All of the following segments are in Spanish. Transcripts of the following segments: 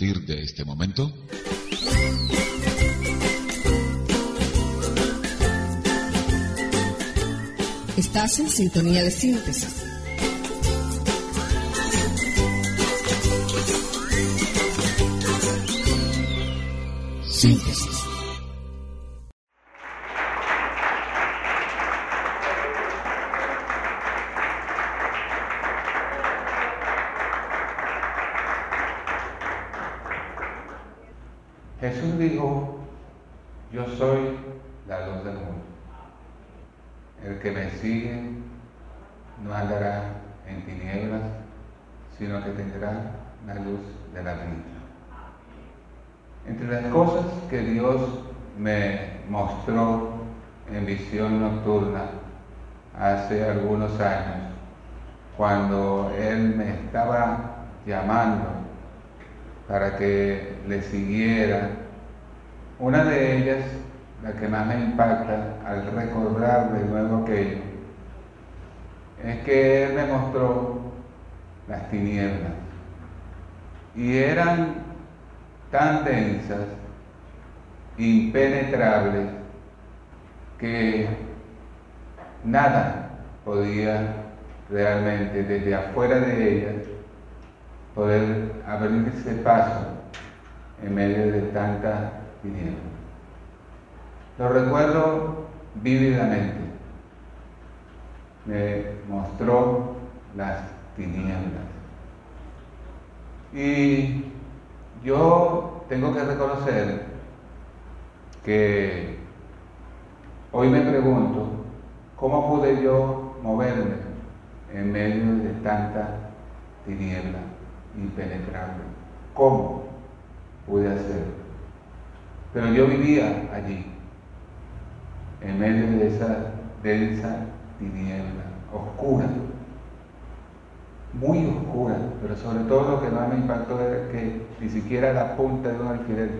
partir de este momento, Estás en sintonía de síntesis. Síntesis. Sino que tendrá la luz de la vida. Entre las cosas que Dios me mostró en visión nocturna hace algunos años, cuando Él me estaba llamando para que le siguiera, una de ellas la que más me impacta al recordar de nuevo aquello, es que Él me mostró las tinieblas. Y eran tan densas, impenetrables, que nada podía realmente desde afuera de ellas poder abrirse paso en medio de tanta tinieblas. Lo recuerdo vívidamente. Me mostró las tinieblas. Y yo tengo que reconocer que hoy me pregunto cómo pude yo moverme en medio de tanta tiniebla impenetrable. ¿Cómo pude hacerlo? Pero yo vivía allí en medio de esa densa tiniebla, oscura, muy oscura, pero sobre todo lo que más me impactó era que ni siquiera la punta de un alfiler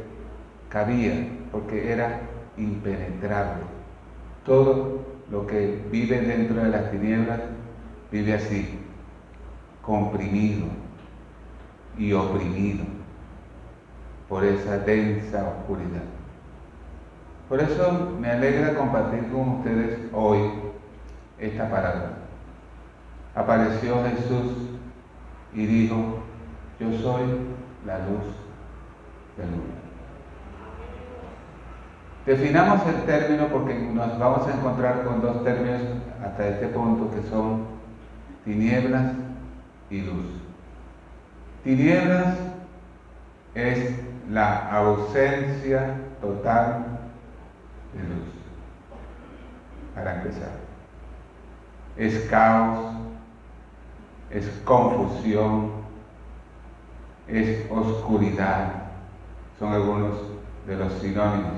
cabía, porque era impenetrable. Todo lo que vive dentro de las tinieblas vive así, comprimido y oprimido por esa densa oscuridad. Por eso me alegra compartir con ustedes hoy esta palabra. Apareció Jesús y dijo, yo soy la luz del mundo. Definamos el término porque nos vamos a encontrar con dos términos hasta este punto que son tinieblas y luz. Tinieblas es la ausencia total de luz. Para empezar. Es caos, es confusión, es oscuridad. Son algunos de los sinónimos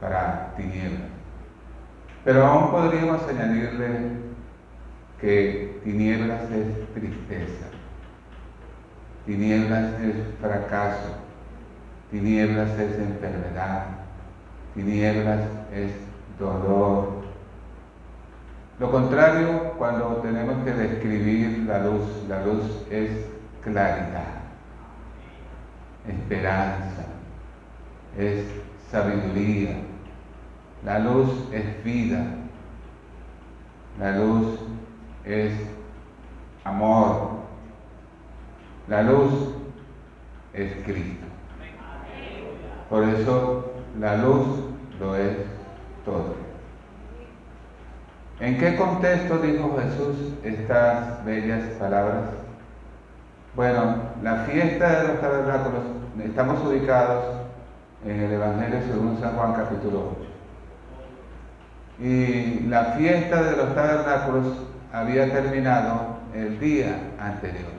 para tinieblas. Pero aún podríamos añadirle que tinieblas es tristeza, tinieblas es fracaso, tinieblas es enfermedad, tinieblas es dolor. Lo contrario, cuando tenemos que describir la luz, la luz es claridad, esperanza, es sabiduría, la luz es vida, la luz es amor, la luz es Cristo. Por eso la luz lo es todo. ¿En qué contexto dijo Jesús estas bellas palabras? Bueno, la fiesta de los tabernáculos, estamos ubicados en el Evangelio según San Juan capítulo 8. Y la fiesta de los tabernáculos había terminado el día anterior.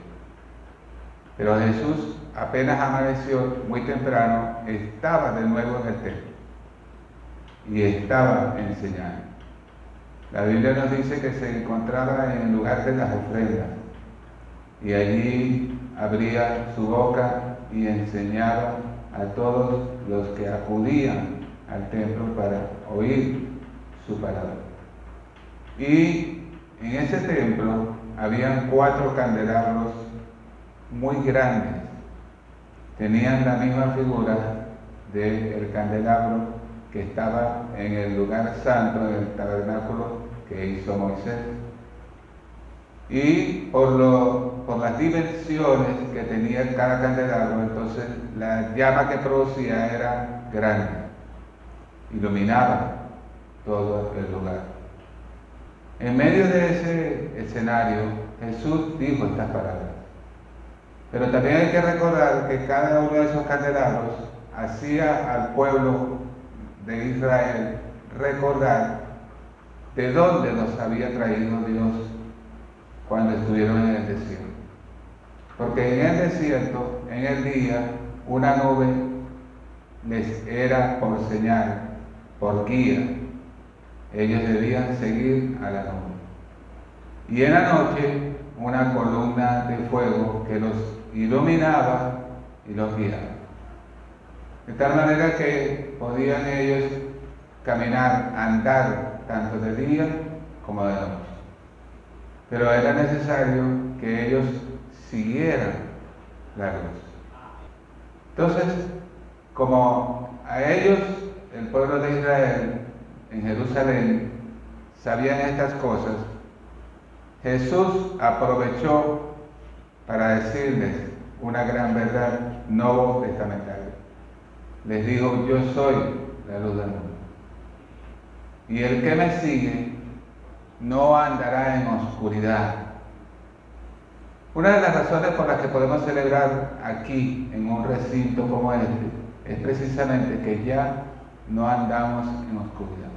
Pero Jesús apenas amaneció muy temprano, estaba de nuevo en el templo y estaba enseñando. La Biblia nos dice que se encontraba en el lugar de las ofrendas y allí abría su boca y enseñaba a todos los que acudían al templo para oír su palabra. Y en ese templo habían cuatro candelabros muy grandes tenían la misma figura del candelabro que estaba en el lugar santo del tabernáculo que hizo Moisés. Y por, lo, por las dimensiones que tenía cada candelabro, entonces la llama que producía era grande, iluminaba todo el lugar. En medio de ese escenario, Jesús dijo estas palabras. Pero también hay que recordar que cada uno de esos candelabros hacía al pueblo de Israel recordar de dónde los había traído Dios cuando estuvieron en el desierto. Porque en el desierto, en el día, una nube les era por señal, por guía. Ellos debían seguir a la nube. Y en la noche, una columna de fuego que los iluminaba y los guiaba. De tal manera que podían ellos caminar, andar tanto de día como de noche. Pero era necesario que ellos siguieran la luz. Entonces, como a ellos, el pueblo de Israel en Jerusalén, sabían estas cosas, Jesús aprovechó para decirles una gran verdad no testamentaria les digo, yo soy la luz del mundo. Y el que me sigue no andará en oscuridad. Una de las razones por las que podemos celebrar aquí, en un recinto como este, es precisamente que ya no andamos en oscuridad.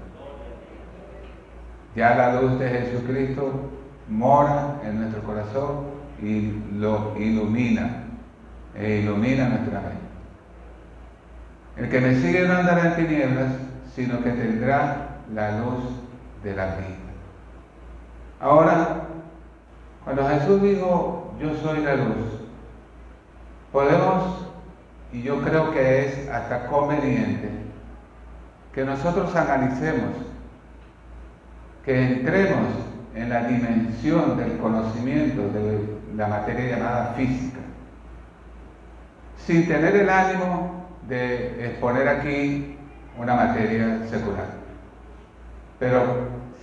Ya la luz de Jesucristo mora en nuestro corazón y lo ilumina, e ilumina nuestra mente. El que me sigue no andará en tinieblas, sino que tendrá la luz de la vida. Ahora, cuando Jesús dijo, yo soy la luz, podemos, y yo creo que es hasta conveniente, que nosotros analicemos, que entremos en la dimensión del conocimiento de la materia llamada física, sin tener el ánimo de exponer aquí una materia secular. Pero,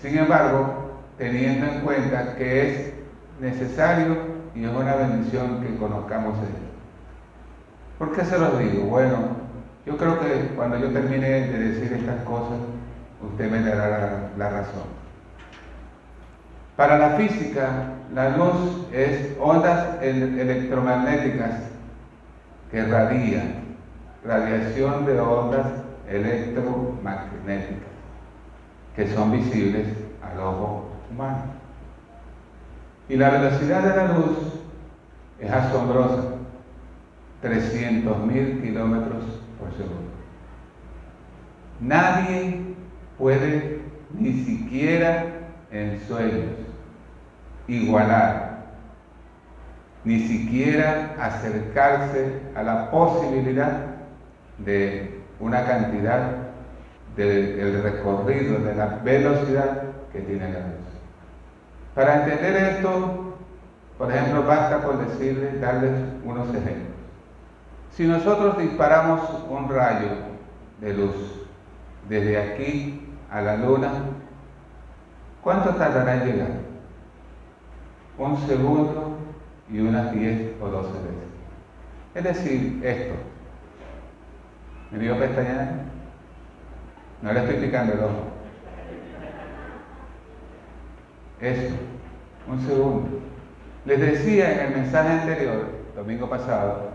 sin embargo, teniendo en cuenta que es necesario y es una bendición que conozcamos esto. ¿Por qué se los digo? Bueno, yo creo que cuando yo termine de decir estas cosas, usted me dará la, razón. Para la física, la luz es ondas electromagnéticas que radian radiación de ondas electromagnéticas que son visibles al ojo humano. Y la velocidad de la luz es asombrosa, 300.000 kilómetros por segundo. Nadie puede ni siquiera en sueños igualar, ni siquiera acercarse a la posibilidad de una cantidad del recorrido, de la velocidad que tiene la luz. Para entender esto, por ejemplo, basta con decirles, darles unos ejemplos. Si nosotros disparamos un rayo de luz desde aquí a la luna, ¿cuánto tardará en llegar? Un segundo y unas 10 o 12 veces. Es decir, esto, ¿Me vio pestañear? No le estoy picando el ojo. Eso, un segundo. Les decía en el mensaje anterior, domingo pasado,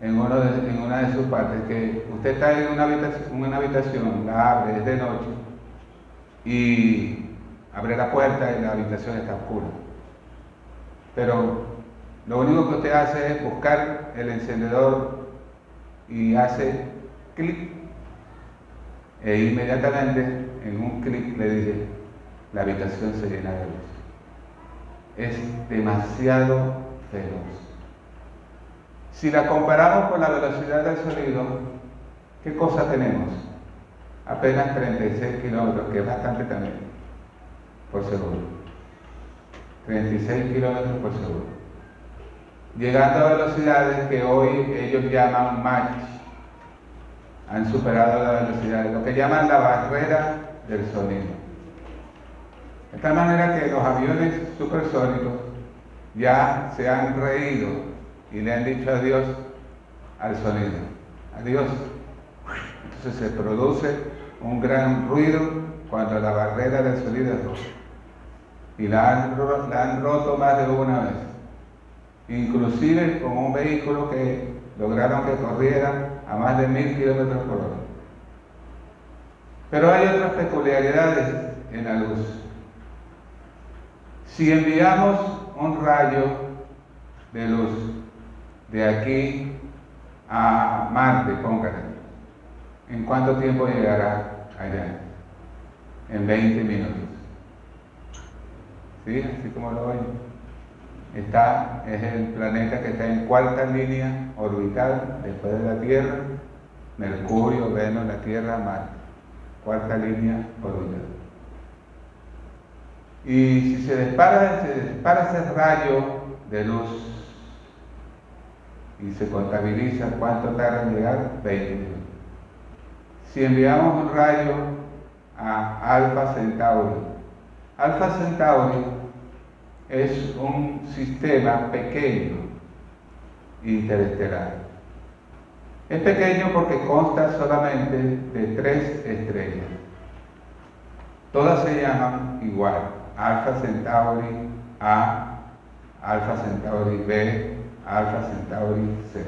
en, una de sus partes, que usted está en una habitación, una habitación, la abre, es de noche, y abre la puerta y la habitación está oscura. Pero lo único que usted hace es buscar el encendedor y hace clic, e inmediatamente en un clic le dije, la habitación se llena de luz. Es demasiado feroz. Si la comparamos con la velocidad del sonido, ¿qué cosa tenemos? Apenas 36 kilómetros, que es bastante también, por segundo. 36 kilómetros por segundo. llegando a velocidades que hoy ellos llaman Mach. Han superado la velocidad, lo que llaman la barrera del sonido. De tal manera que los aviones supersónicos ya se han reído y le han dicho adiós al sonido. Adiós. Entonces se produce un gran ruido cuando la barrera del sonido es rota. Y la han, la han roto más de una vez. Inclusive con un vehículo que lograron que corriera a más de mil kilómetros por hora. Pero hay otras peculiaridades en la luz. Si enviamos un rayo de luz de aquí a Marte, póngale, ¿en cuánto tiempo llegará allá? En 20 minutos. ¿Sí? Así como lo ven. Está, es el planeta que está en cuarta línea orbital después de la Tierra, Mercurio, Venus, la Tierra, Marte. Cuarta línea orbital. Y si se dispara, se dispara ese rayo de luz y se contabiliza cuánto tarda en llegar, 20 minutos. Si enviamos un rayo a Alfa Centauri, Alfa Centauri es un sistema pequeño interestelar. Es pequeño porque consta solamente de tres estrellas. Todas se llaman igual, Alfa Centauri A, Alfa Centauri B, Alfa Centauri C.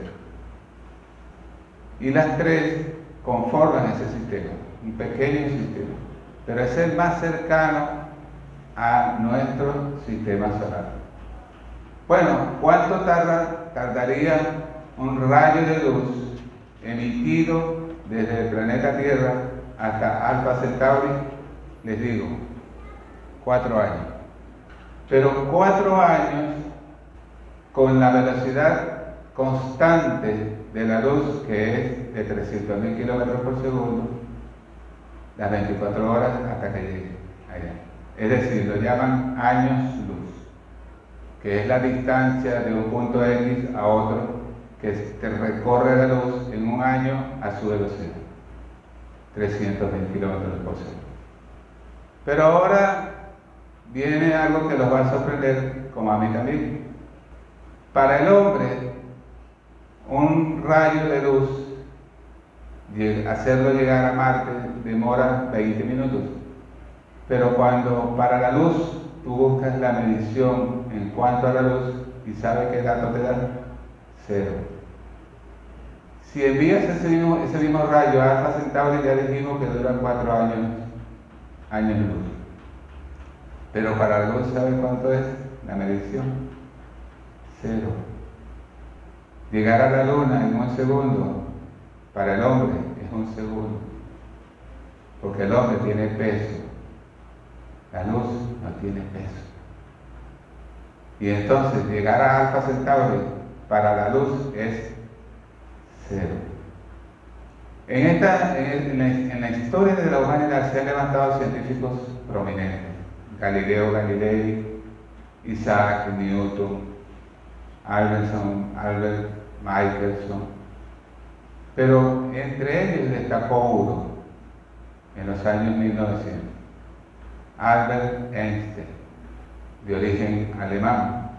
Y las tres conforman ese sistema, un pequeño sistema, pero es el más cercano a nuestro sistema solar. Bueno, ¿cuánto tarda, tardaría un rayo de luz emitido desde el planeta Tierra hasta Alfa Centauri? Les digo, cuatro años. Pero cuatro años con la velocidad constante de la luz, que es de 300.000 kilómetros por segundo, las 24 horas hasta que llegue allá. Es decir, lo llaman años luz, que es la distancia de un punto X a otro que te recorre la luz en un año a su velocidad, 320 kilómetros por segundo. Pero ahora viene algo que los va a sorprender, como a mí también. Para el hombre, un rayo de luz, hacerlo llegar a Marte, demora 20 minutos. Pero cuando para la luz tú buscas la medición en cuanto a la luz y sabes qué dato te da, cero. Si envías ese mismo, rayo a Alfa Centauri, ya dijimos que dura cuatro años, años luz. Pero para la luz, ¿sabes cuánto es la medición? Cero. Llegar a la luna en un segundo, para el hombre es un segundo. Porque el hombre tiene peso la luz no tiene peso. Y entonces llegar a Alfa Centauri para la luz es cero. En, esta, en, la, historia de la humanidad se han levantado científicos prominentes. Galileo Galilei, Isaac Newton, Albertson, Albert Michelson. Pero entre ellos destacó uno en los años 1900 Albert Einstein, de origen alemán.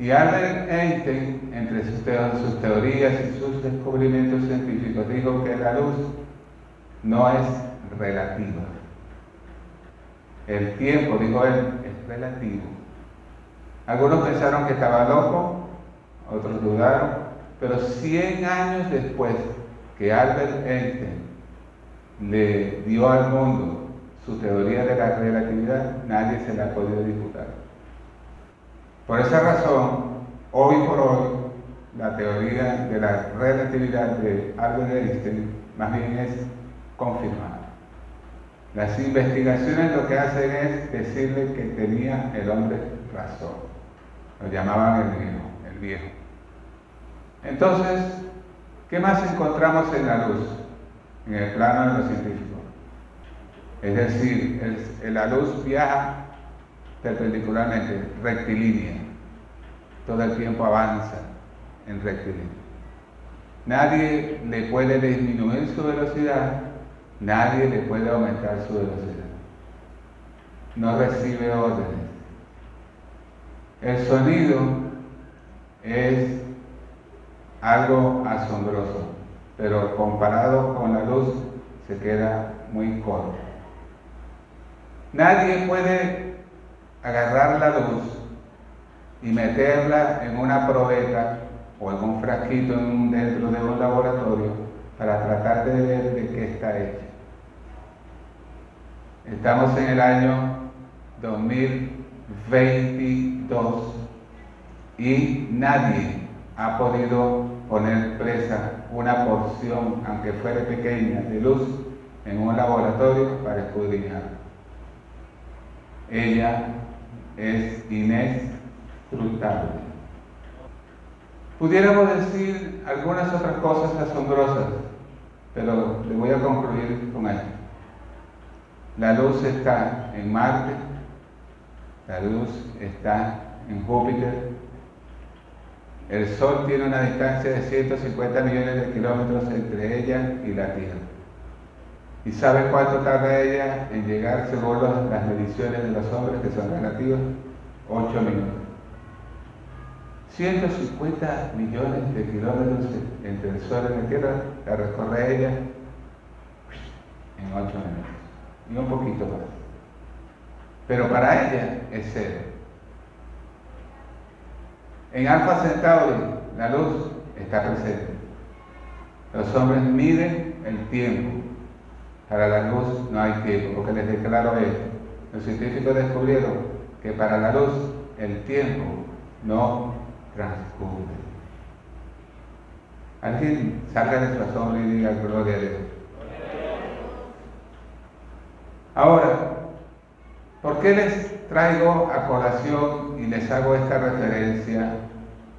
Y Albert Einstein, entre sus, teorías y sus descubrimientos científicos, dijo que la luz no es relativa. El tiempo, dijo él, es relativo. Algunos pensaron que estaba loco, otros dudaron, pero 100 años después que Albert Einstein le dio al mundo su teoría de la relatividad, nadie se la ha podido disputar. Por esa razón, hoy por hoy, la teoría de la relatividad de Albert Einstein más bien es confirmada. Las investigaciones lo que hacen es decirle que tenía el hombre razón. Lo llamaban el viejo, el viejo. Entonces, ¿qué más encontramos en la luz? En el plano de los científicos. Es decir, la luz viaja perpendicularmente, rectilínea. todo el tiempo avanza en rectilíneo. Nadie le puede disminuir su velocidad, nadie le puede aumentar su velocidad. No recibe órdenes. El sonido es algo asombroso, pero comparado con la luz se queda muy corto. Nadie puede agarrar la luz y meterla en una probeta o en un frasquito dentro de un laboratorio para tratar de ver de qué está hecha. Estamos en el año 2022 y nadie ha podido poner presa una porción, aunque fuera pequeña, de luz en un laboratorio para escudriñar. Ella es inescrutable. Pudiéramos decir algunas otras cosas asombrosas, pero le voy a concluir con esto. La luz está en Marte, la luz está en Júpiter, el Sol tiene una distancia de 150 millones de kilómetros entre ella y la Tierra. ¿Y sabe cuánto tarda ella en llegar según las mediciones de los hombres que son relativas? 8 minutos. 150 millones de kilómetros entre el Sol y la Tierra la recorre ella en 8 minutos. Y un poquito más. Pero para ella es cero. En Alfa Centauri la luz está presente. Los hombres miden el tiempo. Para la luz no hay tiempo, porque les declaro esto. Los científicos descubrieron que para la luz el tiempo no transcurre. Alguien salga de su asombro y diga gloria a Dios. Ahora, ¿por qué les traigo a colación y les hago esta referencia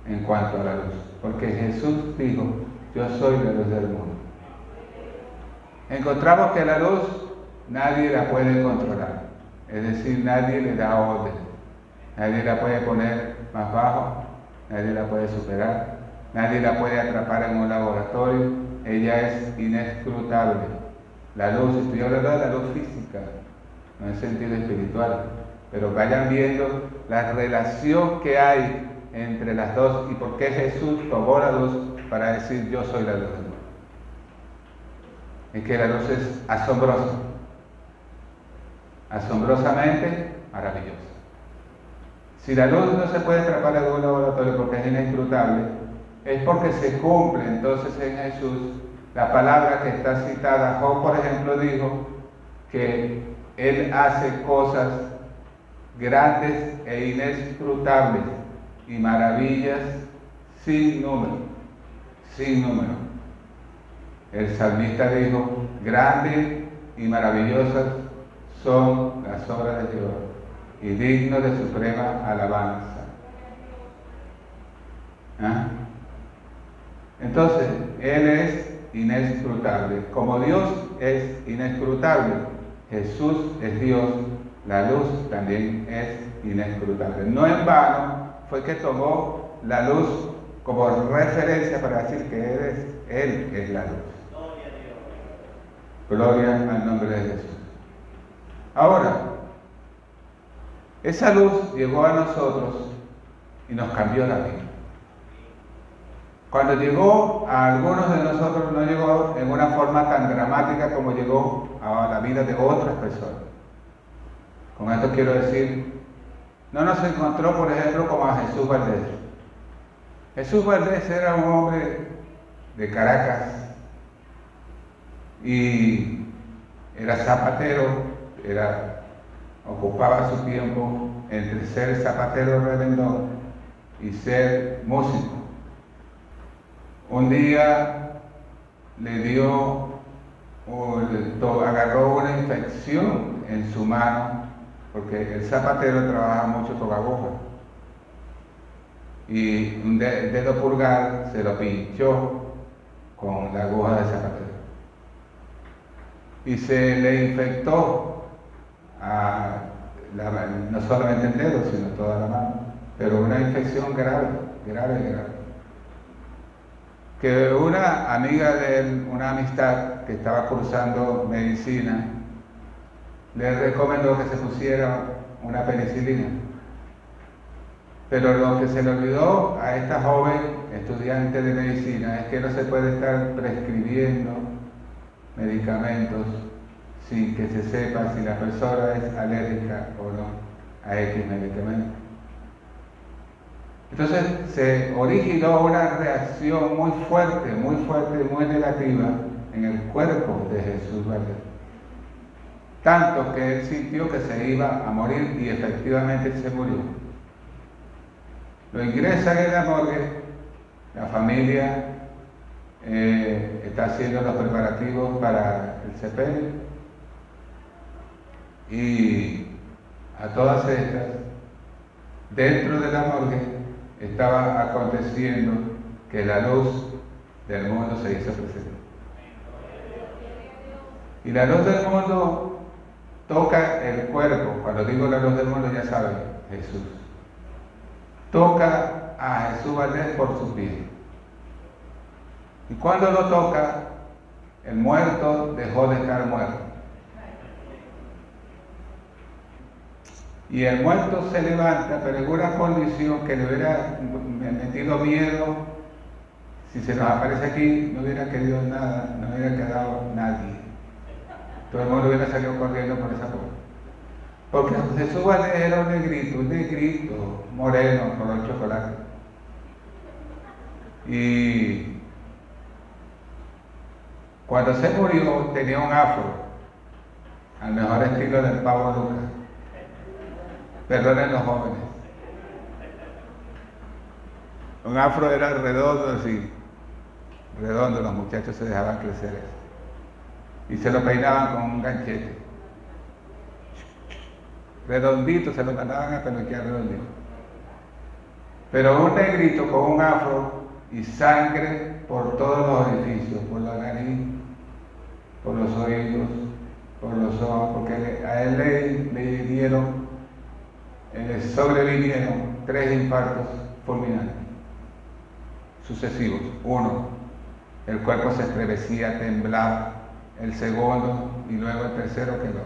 en cuanto a la luz? Porque Jesús dijo, yo soy la luz del mundo. Encontramos que la luz nadie la puede controlar, es decir, nadie le da orden, nadie la puede poner más bajo nadie la puede superar, nadie la puede atrapar en un laboratorio, ella es inescrutable. La luz, estoy hablando de la luz física, no en sentido espiritual, pero vayan viendo la relación que hay entre las dos y por qué Jesús tomó la luz para decir yo soy la luz Es que la luz es asombrosa, asombrosamente maravillosa. Si la luz no se puede atrapar en un laboratorio porque es inescrutable, es porque se cumple entonces en Jesús la palabra que está citada. Job, por ejemplo, dijo que Él hace cosas grandes e inescrutables y maravillas sin número, sin número. El salmista dijo, grandes y maravillosas son las obras de Dios y digno de suprema alabanza. ¿Ah? Entonces, Él es inescrutable. Como Dios es inescrutable, Jesús es Dios, la luz también es inescrutable. No en vano fue que tomó la luz como referencia para decir que Él es, Él es la luz. Gloria al nombre de Jesús. Ahora, esa luz llegó a nosotros y nos cambió la vida. Cuando llegó a algunos de nosotros no llegó en una forma tan dramática como llegó a la vida de otras personas. Con esto quiero decir, no nos encontró, por ejemplo, como a Jesús Valdés. Jesús Valdés era un hombre de Caracas y era zapatero, ocupaba su tiempo entre ser zapatero revendedor y ser músico. Un día le dio, agarró una infección en su mano, porque el zapatero trabaja mucho con aguja. Y un dedo pulgar se lo pinchó con la aguja de zapatero. Y se le infectó a no solamente el dedo, sino toda la mano. pero una infección grave, grave, grave. Que una amiga de una amistad que estaba cursando medicina, le recomendó que se pusiera una penicilina. Pero lo que se le olvidó a esta joven estudiante de medicina es que no se puede estar prescribiendo medicamentos sin que se sepa si la persona es alérgica o no a X medicamento. Entonces se originó una reacción muy fuerte, muy fuerte, muy negativa en el cuerpo de Jesús Valdés. Tanto que él sintió que se iba a morir y efectivamente se murió. Lo ingresan en la morgue, la familia eh, está haciendo los preparativos para el sepelio y a todas estas, dentro de la morgue estaba aconteciendo que la luz del mundo se hizo presente. Y la luz del mundo toca el cuerpo. Cuando digo la luz del mundo ya saben, Jesús. Toca a Jesús Valdés por su pies. Y cuando lo toca, el muerto dejó de estar muerto. Y el muerto se levanta, pero en una condición que le hubiera metido miedo, si se nos aparece aquí, no hubiera querido nada, no hubiera quedado nadie. Todo el mundo hubiera salido corriendo por esa puerta. Porque Jesús era un negrito, un negrito moreno, color chocolate. Y cuando se murió tenía un afro, al mejor estilo del pavo Lucas. Perdonen los jóvenes. Un afro era redondo así, redondo, los muchachos se dejaban crecer eso. Y se lo peinaban con un ganchete. Redondito, se lo mandaban a peluquear redondito. Pero un negrito con un afro y sangre por todos los orificios, por la nariz, por los oídos, por los ojos, porque a él le, le dieron eh, sobrevivieron tres infartos fulminantes sucesivos. Uno, el cuerpo se estremecía, temblaba. El segundo y luego el tercero quedó.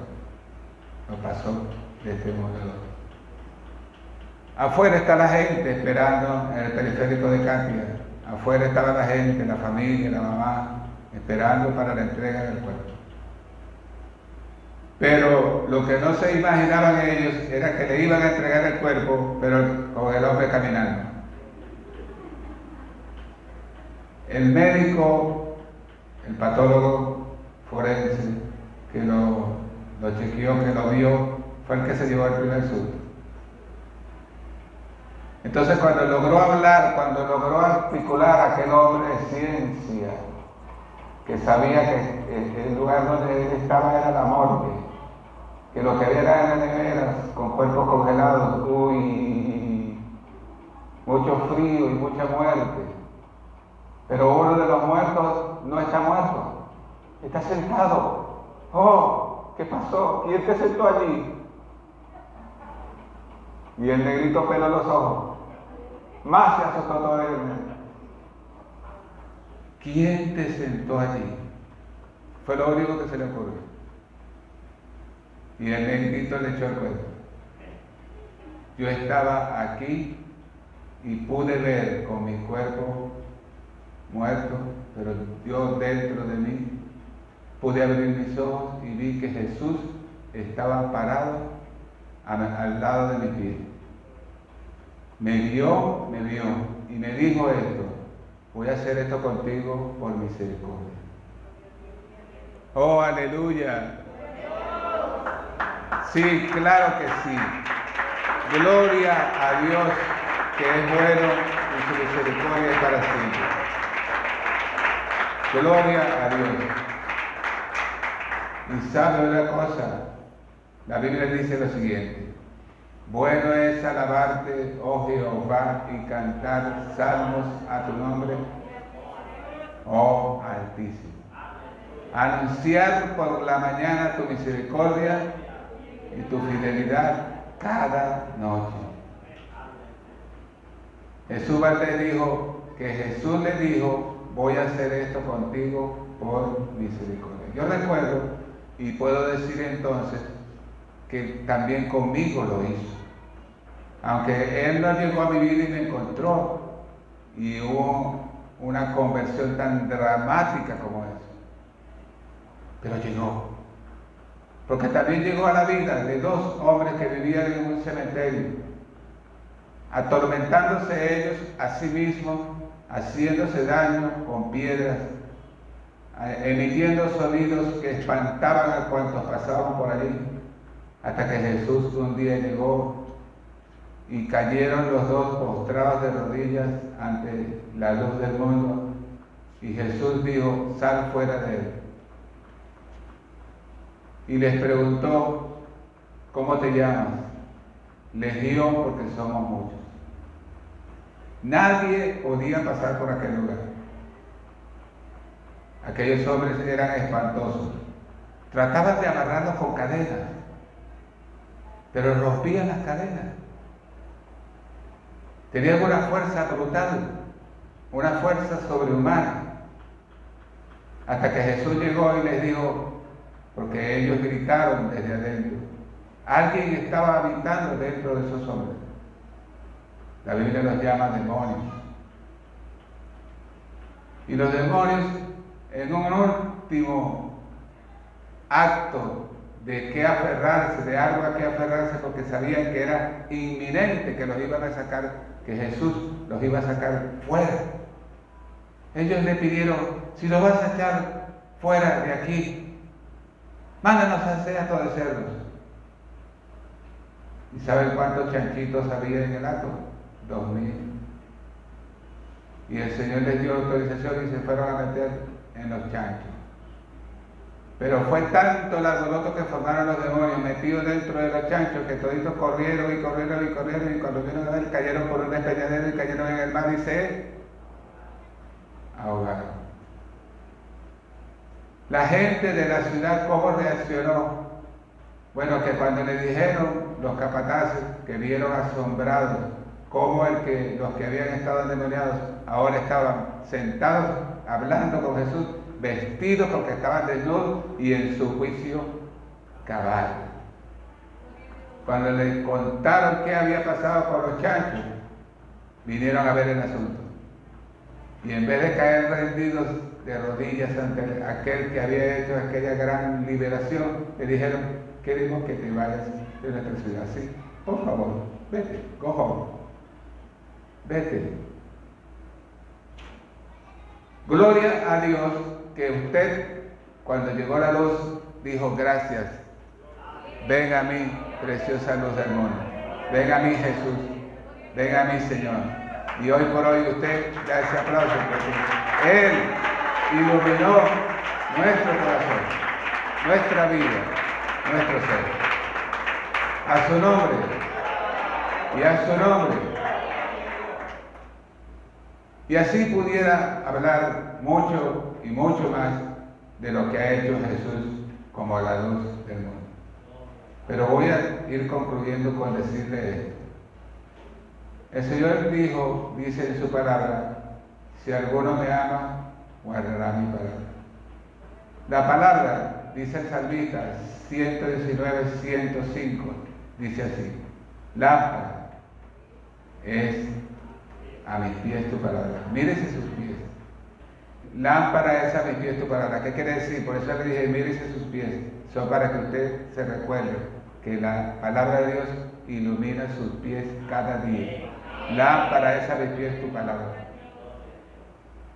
Lo pasó de este modo. Afuera está la gente esperando en el periférico de Cápia. Afuera estaba la gente, la familia, la mamá, esperando para la entrega del cuerpo. Pero lo que no se imaginaban ellos era que le iban a entregar el cuerpo, pero con el hombre caminando. El médico, el patólogo forense, que lo, lo chequeó, que lo vio, fue el que se llevó el primer susto. Entonces cuando logró hablar, cuando logró articular a aquel hombre ciencia, que sabía que el lugar donde él estaba era la morgue, que lo que había era neveras con cuerpos congelados, uy, mucho frío y mucha muerte. Pero uno de los muertos no está muerto, está sentado. Oh, ¿qué pasó? ¿Quién te sentó allí? Y el negrito peló los ojos. Más se asustó todavía. ¿Quién te sentó allí? Fue lo único que se le ocurrió. Y el negrito le echó el cuento. Yo estaba aquí y pude ver con mi cuerpo muerto, pero yo dentro de mí pude abrir mis ojos y vi que Jesús estaba parado al lado de mi pie. Me vio, me vio y me dijo esto, voy a hacer esto contigo por misericordia. Oh, aleluya. Sí, claro que sí. Gloria a Dios que es bueno y su misericordia es para siempre. Gloria a Dios. Y sabe una cosa, la Biblia dice lo siguiente. Bueno es alabarte, oh Jehová, y cantar salmos a tu nombre, oh Altísimo. Anunciar por la mañana tu misericordia y tu fidelidad cada noche. Jesús le dijo que Jesús le dijo, voy a hacer esto contigo por misericordia. Yo recuerdo y puedo decir entonces que también conmigo lo hizo. Aunque Él no llegó a mi vida y me encontró y hubo una conversión tan dramática como esa. Pero llegó. Porque también llegó a la vida de dos hombres que vivían en un cementerio, atormentándose ellos a sí mismos, haciéndose daño con piedras, emitiendo sonidos que espantaban a cuantos pasaban por allí, hasta que Jesús un día llegó y cayeron los dos postrados de rodillas ante la luz del mundo. Y Jesús dijo, sal fuera de él. Y les preguntó, ¿cómo te llamas? Legión porque somos muchos. Nadie podía pasar por aquel lugar. Aquellos hombres eran espantosos. Trataban de amarrarlos con cadenas, pero rompían las cadenas. Tenían una fuerza brutal, una fuerza sobrehumana. Hasta que Jesús llegó y les dijo, porque ellos gritaron desde adentro, alguien estaba habitando dentro de esos hombres. La Biblia los llama demonios. Y los demonios, en un último acto de que aferrarse, de algo a que aferrarse, porque sabían que era inminente que los iban a sacar que Jesús los iba a sacar fuera. Ellos le pidieron, si los vas a echar fuera de aquí, mándanos a hacer de cerdos. ¿Y saben cuántos chanchitos había en el acto? Dos mil. Y el Señor les dio autorización y se fueron a meter en los chanchos. Pero fue tanto el alboroto que formaron los demonios metidos dentro de los chanchos que toditos corrieron y corrieron y corrieron y cuando vieron a ver cayeron por un despeñadero y cayeron en el mar y se ahogaron. La gente de la ciudad, ¿cómo reaccionó? Bueno, que cuando le dijeron los capataces que vieron asombrados cómo el que, los que habían estado endemoniados ahora estaban sentados hablando con Jesús, vestidos porque estaban desnudos y en su juicio cabal. Cuando le contaron qué había pasado con los chanchos, vinieron a ver el asunto. Y en vez de caer rendidos de rodillas ante aquel que había hecho aquella gran liberación, le dijeron, queremos que te vayas de nuestra ciudad. Sí, por favor, vete, cojo, vete. Gloria a Dios que usted, cuando llegó la luz, dijo gracias. Venga a mí, preciosa luz del mundo. Venga a mí, Jesús. Venga a mí, Señor. Y hoy por hoy usted da ese aplauso porque Él iluminó nuestro corazón, nuestra vida, nuestro ser. A su nombre y a su nombre. Y así pudiera hablar mucho y mucho más de lo que ha hecho Jesús como la luz del mundo. Pero voy a ir concluyendo con decirle esto. El Señor dijo, dice en su palabra, si alguno me ama, guardará mi palabra. La palabra, dice el salmista 119, 105, dice así, lámpara es a mis pies tu palabra. Mírese sus pies Lámpara es a mis pies tu palabra. ¿Qué quiere decir? Por eso le dije, mírese sus pies. Son para que usted se recuerde que la palabra de Dios ilumina sus pies cada día. Lámpara es a mis pies tu palabra.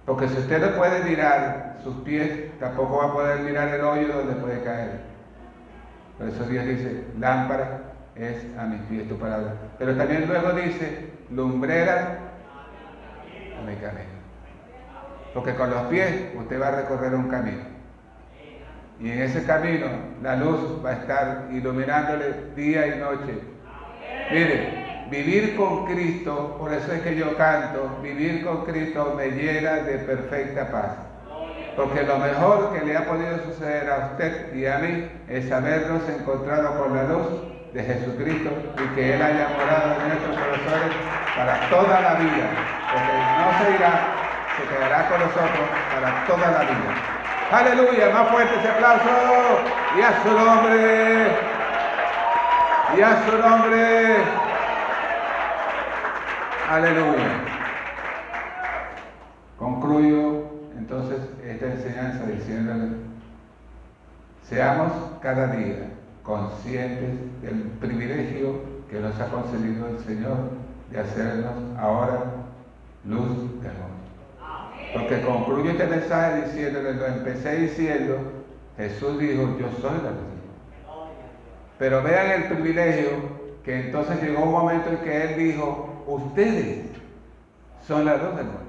Porque si usted no puede mirar sus pies, tampoco va a poder mirar el hoyo donde puede caer. Por eso Dios dice, lámpara es a mis pies tu palabra. Pero también luego dice, lumbrera a mi camino. Porque con los pies usted va a recorrer un camino. Y en ese camino la luz va a estar iluminándole día y noche. Mire, vivir con Cristo, por eso es que yo canto, vivir con Cristo me llena de perfecta paz. Porque lo mejor que le ha podido suceder a usted y a mí es habernos encontrado con la luz de Jesucristo y que Él haya morado en nuestros corazones para toda la vida, porque no se irá, se quedará con nosotros para toda la vida. Aleluya, más fuerte ese aplauso y a su nombre, y a su nombre. Aleluya. Concluyo entonces esta enseñanza diciéndole, seamos cada día conscientes del privilegio que nos ha concedido el Señor de hacernos ahora luz del mundo. Porque concluyo este mensaje diciéndole, lo empecé diciendo, Jesús dijo, yo soy la luz. Pero vean el privilegio que entonces llegó un momento en que Él dijo, ustedes son la luz del mundo.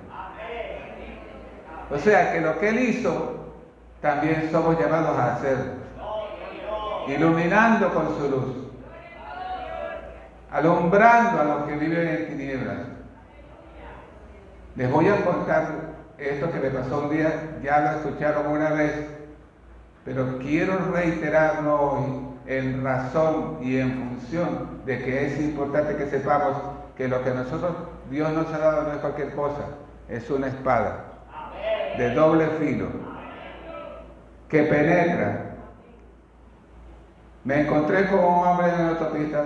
O sea que lo que Él hizo, también somos llamados a hacerlo iluminando con su luz, alumbrando a los que viven en tinieblas. Les voy a contar esto que me pasó un día, ya lo escucharon una vez, pero quiero reiterarlo hoy en razón y en función de que es importante que sepamos que lo que nosotros, Dios nos ha dado no es cualquier cosa, es una espada de doble filo que penetra. Me encontré con un hombre en la autopista,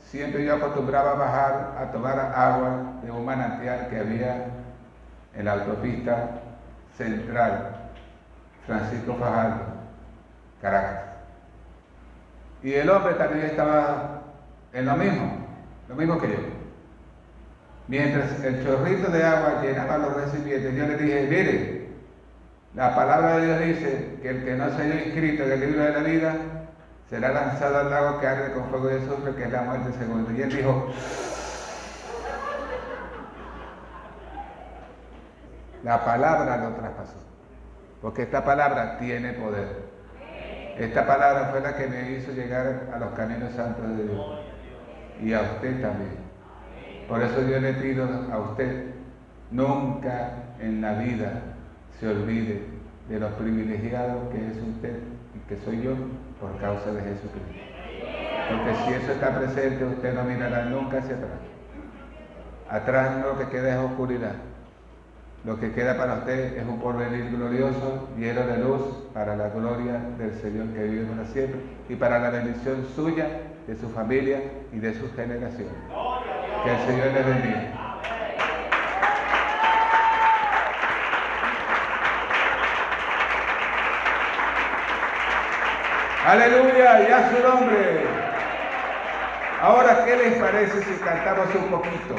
siempre yo acostumbraba a bajar a tomar agua de un manantial que había en la autopista central, Francisco Fajardo, Caracas. Y el hombre también estaba en lo mismo, lo mismo que yo. Mientras el chorrito de agua llenaba los recipientes, yo le dije, mire, la palabra de Dios dice que el que no se haya inscrito en el libro de la vida será lanzado al lago que arde con fuego de azufre, que es la muerte segunda. Y él dijo, la palabra lo traspasó, porque esta palabra tiene poder. Esta palabra fue la que me hizo llegar a los caminos santos de Dios. Y a usted también. Por eso yo le pido a usted, nunca en la vida se olvide de los privilegiados que es usted y que soy yo por causa de Jesucristo. Porque si eso está presente, usted no mirará nunca hacia atrás. Atrás lo que queda es oscuridad. Lo que queda para usted es un porvenir glorioso, lleno de luz, para la gloria del Señor que vive para siempre y para la bendición suya, de su familia y de sus generaciones. Que el Señor le bendiga. Aleluya, y a su nombre. Ahora, ¿qué les parece si cantamos un poquito?